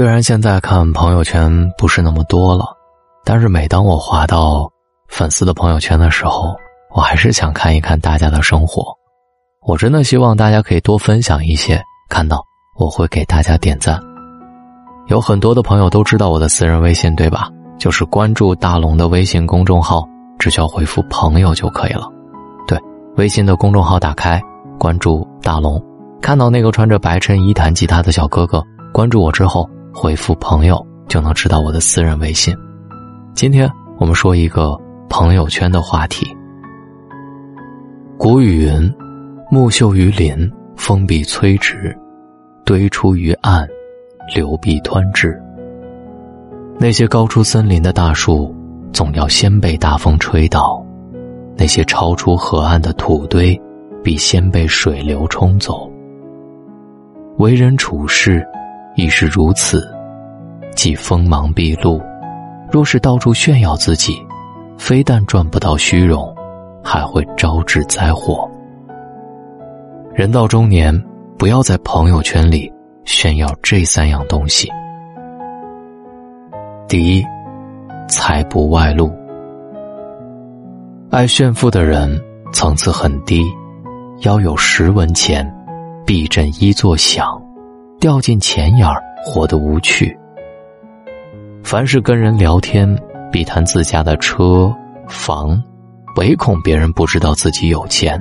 虽然现在看朋友圈不是那么多了，但是每当我滑到粉丝的朋友圈的时候，我还是想看一看大家的生活。我真的希望大家可以多分享一些，看到我会给大家点赞。有很多的朋友都知道我的私人微信，对吧？就是关注大龙的微信公众号，只需要回复“朋友”就可以了。对，微信的公众号打开，关注大龙，看到那个穿着白衬衣弹吉他的小哥哥，关注我之后。回复朋友就能知道我的私人微信。今天我们说一个朋友圈的话题。古语云：“木秀于林，风必摧之；堆出于岸，流必湍之。”那些高出森林的大树，总要先被大风吹倒；那些超出河岸的土堆，必先被水流冲走。为人处事。亦是如此，既锋芒毕露，若是到处炫耀自己，非但赚不到虚荣，还会招致灾祸。人到中年，不要在朋友圈里炫耀这三样东西：第一，财不外露。爱炫富的人层次很低，要有十文钱，避震一座响。掉进钱眼儿，活得无趣。凡是跟人聊天，必谈自家的车房，唯恐别人不知道自己有钱。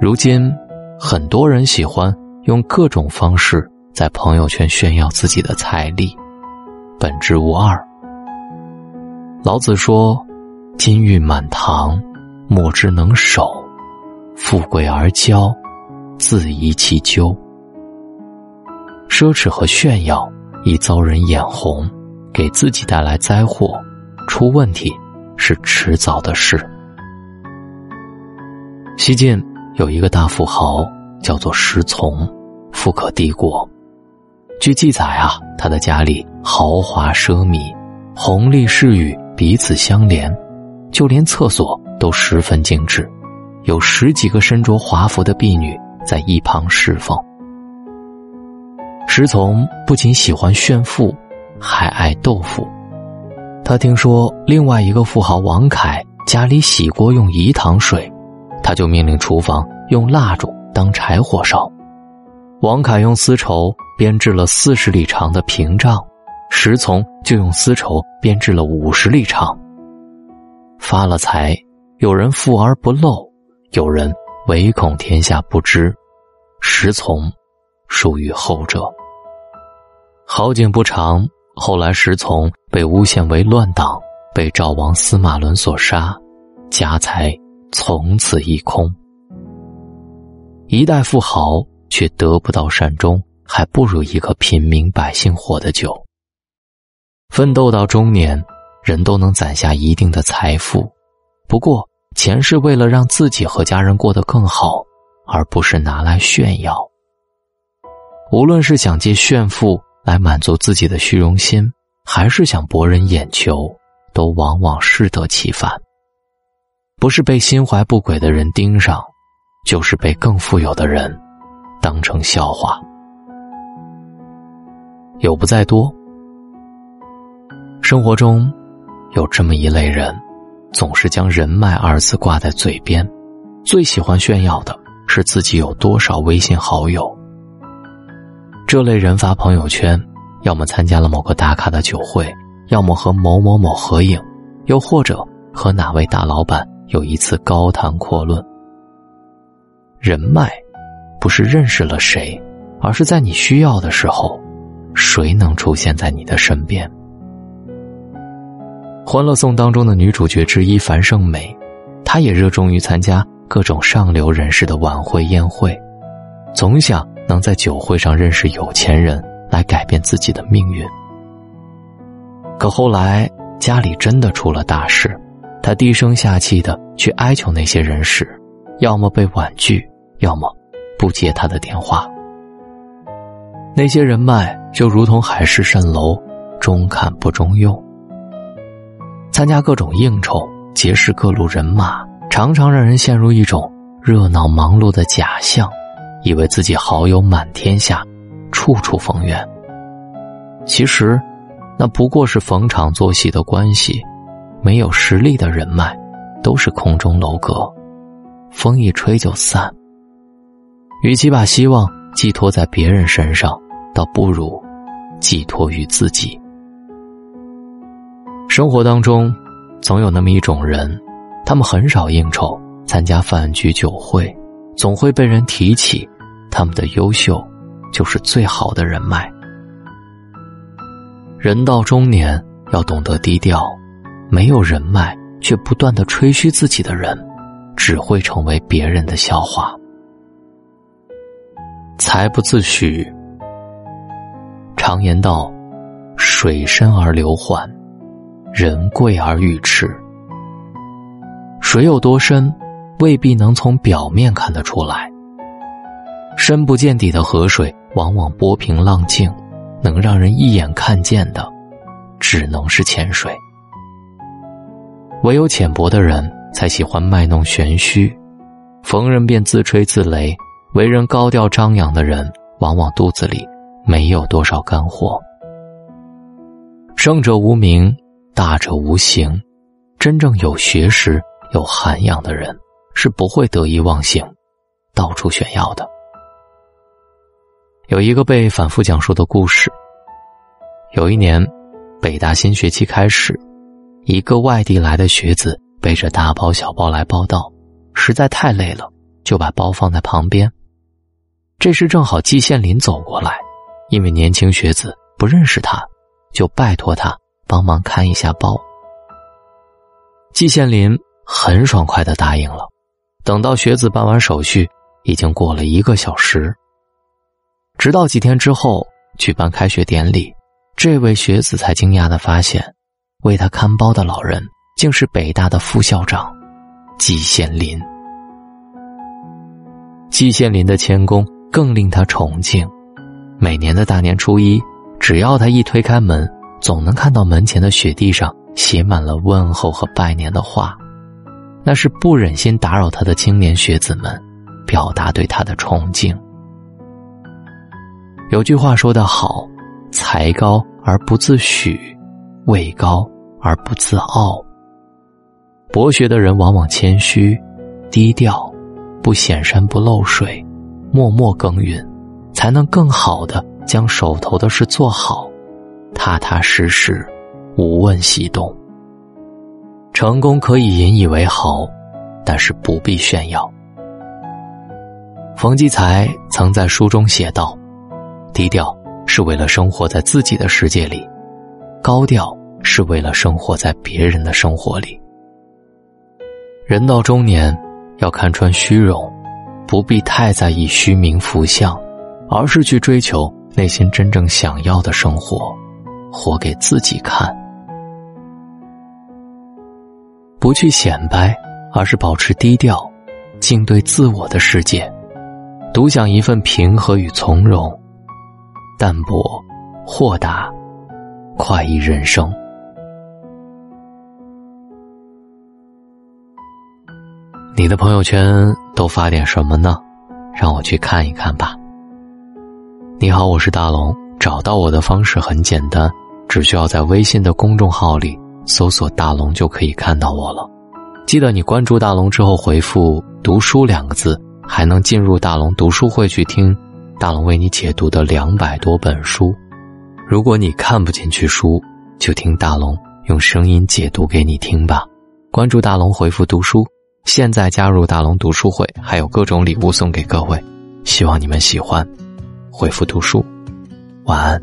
如今，很多人喜欢用各种方式在朋友圈炫耀自己的财力，本质无二。老子说：“金玉满堂，莫之能守；富贵而骄，自遗其咎。”奢侈和炫耀易遭人眼红，给自己带来灾祸，出问题是迟早的事。西晋有一个大富豪叫做石从，富可敌国。据记载啊，他的家里豪华奢靡，红丽侍女彼此相连，就连厕所都十分精致，有十几个身着华服的婢女在一旁侍奉。石从不仅喜欢炫富，还爱豆腐。他听说另外一个富豪王凯家里洗锅用饴糖水，他就命令厨房用蜡烛当柴火烧。王凯用丝绸编制了四十里长的屏障，石从就用丝绸编制了五十里长。发了财，有人富而不露，有人唯恐天下不知。石从属于后者。好景不长，后来石从被诬陷为乱党，被赵王司马伦所杀，家财从此一空。一代富豪却得不到善终，还不如一个平民百姓活得久。奋斗到中年，人都能攒下一定的财富，不过钱是为了让自己和家人过得更好，而不是拿来炫耀。无论是想借炫富。来满足自己的虚荣心，还是想博人眼球，都往往适得其反。不是被心怀不轨的人盯上，就是被更富有的人当成笑话。有不在多。生活中有这么一类人，总是将“人脉”二字挂在嘴边，最喜欢炫耀的是自己有多少微信好友。这类人发朋友圈，要么参加了某个打卡的酒会，要么和某某某合影，又或者和哪位大老板有一次高谈阔论。人脉，不是认识了谁，而是在你需要的时候，谁能出现在你的身边。《欢乐颂》当中的女主角之一樊胜美，她也热衷于参加各种上流人士的晚会宴会，总想。能在酒会上认识有钱人，来改变自己的命运。可后来家里真的出了大事，他低声下气的去哀求那些人时，要么被婉拒，要么不接他的电话。那些人脉就如同海市蜃楼，中看不中用。参加各种应酬，结识各路人马，常常让人陷入一种热闹忙碌的假象。以为自己好友满天下，处处逢源，其实，那不过是逢场作戏的关系，没有实力的人脉，都是空中楼阁，风一吹就散。与其把希望寄托在别人身上，倒不如寄托于自己。生活当中，总有那么一种人，他们很少应酬，参加饭局酒会，总会被人提起，他们的优秀，就是最好的人脉。人到中年，要懂得低调，没有人脉却不断的吹嘘自己的人，只会成为别人的笑话。财不自诩。常言道：“水深而流缓，人贵而欲驰。”水有多深，未必能从表面看得出来。深不见底的河水，往往波平浪静，能让人一眼看见的，只能是浅水。唯有浅薄的人，才喜欢卖弄玄虚，逢人便自吹自擂。为人高调张扬的人，往往肚子里没有多少干货。胜者无名，大者无形。真正有学识、有涵养的人，是不会得意忘形、到处炫耀的。有一个被反复讲述的故事。有一年，北大新学期开始，一个外地来的学子背着大包小包来报道，实在太累了，就把包放在旁边。这时正好季羡林走过来，因为年轻学子不认识他，就拜托他帮忙看一下包。季羡林很爽快的答应了。等到学子办完手续，已经过了一个小时。直到几天之后举办开学典礼，这位学子才惊讶的发现，为他看包的老人竟是北大的副校长季羡林。季羡林的谦恭。更令他崇敬。每年的大年初一，只要他一推开门，总能看到门前的雪地上写满了问候和拜年的话。那是不忍心打扰他的青年学子们，表达对他的崇敬。有句话说得好：“才高而不自诩，位高而不自傲。”博学的人往往谦虚、低调，不显山不露水。默默耕耘，才能更好的将手头的事做好，踏踏实实，无问西东。成功可以引以为豪，但是不必炫耀。冯骥才曾在书中写道：“低调是为了生活在自己的世界里，高调是为了生活在别人的生活里。”人到中年，要看穿虚荣。不必太在意虚名浮相，而是去追求内心真正想要的生活，活给自己看。不去显摆，而是保持低调，静对自我的世界，独享一份平和与从容，淡泊、豁达、快意人生。你的朋友圈都发点什么呢？让我去看一看吧。你好，我是大龙。找到我的方式很简单，只需要在微信的公众号里搜索“大龙”就可以看到我了。记得你关注大龙之后回复“读书”两个字，还能进入大龙读书会去听大龙为你解读的两百多本书。如果你看不进去书，就听大龙用声音解读给你听吧。关注大龙，回复“读书”。现在加入大龙读书会，还有各种礼物送给各位，希望你们喜欢。回复读书，晚安。